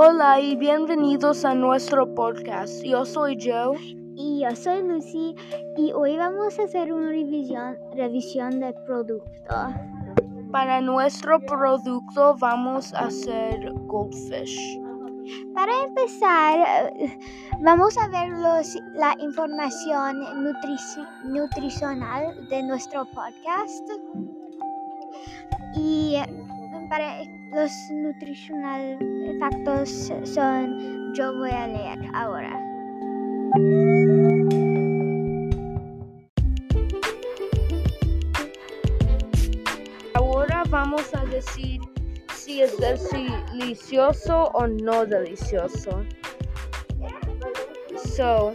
Hola y bienvenidos a nuestro podcast. Yo soy Joe. Y yo soy Lucy y hoy vamos a hacer una revisión, revisión del producto. Para nuestro producto vamos a hacer Goldfish. Para empezar, vamos a ver los, la información nutrici- nutricional de nuestro podcast. Y para los nutricional factos son, yo voy a leer ahora. Ahora vamos a decir si es delicioso o no delicioso. So,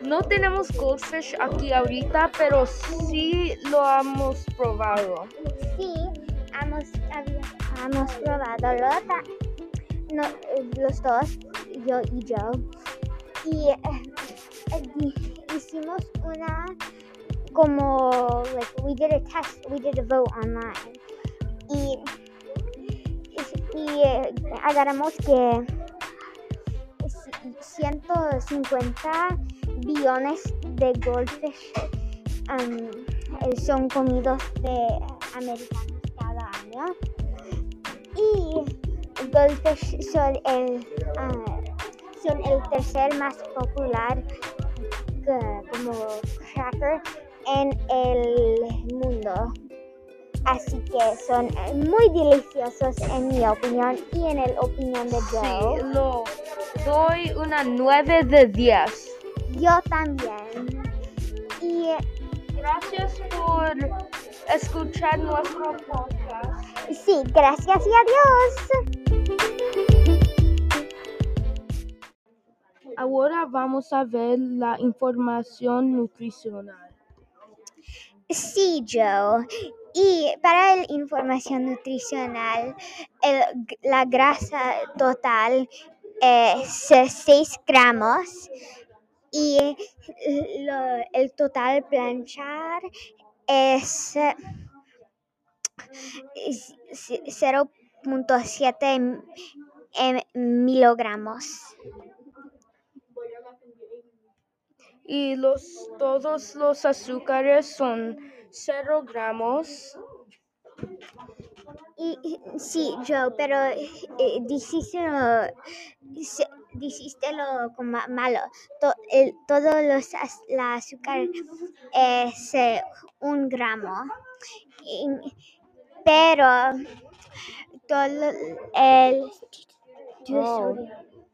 no tenemos Goldfish aquí ahorita, pero sí lo hemos probado. Sí, hemos, había- hemos probado lo ta- no, eh, los dos, yo y yo. Y eh, eh, hicimos una como, like, we did a test, we did a vote online. Y, y eh, agarramos que ci- 150 billones de goldfish um, son comidos de americanos Y goldfish son el, ah, son el tercer más popular como cracker en el mundo. Así que son muy deliciosos en mi opinión y en el opinión de Joe. Sí, lo doy una 9 de 10. Yo también. Y Gracias por escuchar nuestro podcast. Sí, gracias y adiós. Ahora vamos a ver la información nutricional. Sí, Joe. Y para la información nutricional, el- la grasa total es 6 gramos y lo- el total planchar eh, es 0.7 em- miligramos. Y los, todos los azúcares son 0 gramos. Y, sí, Joe, pero eh, dijiste lo, dijiste malo. To- el- todo los la azúcar es eh, un gramo. Y- pero todo el Oh.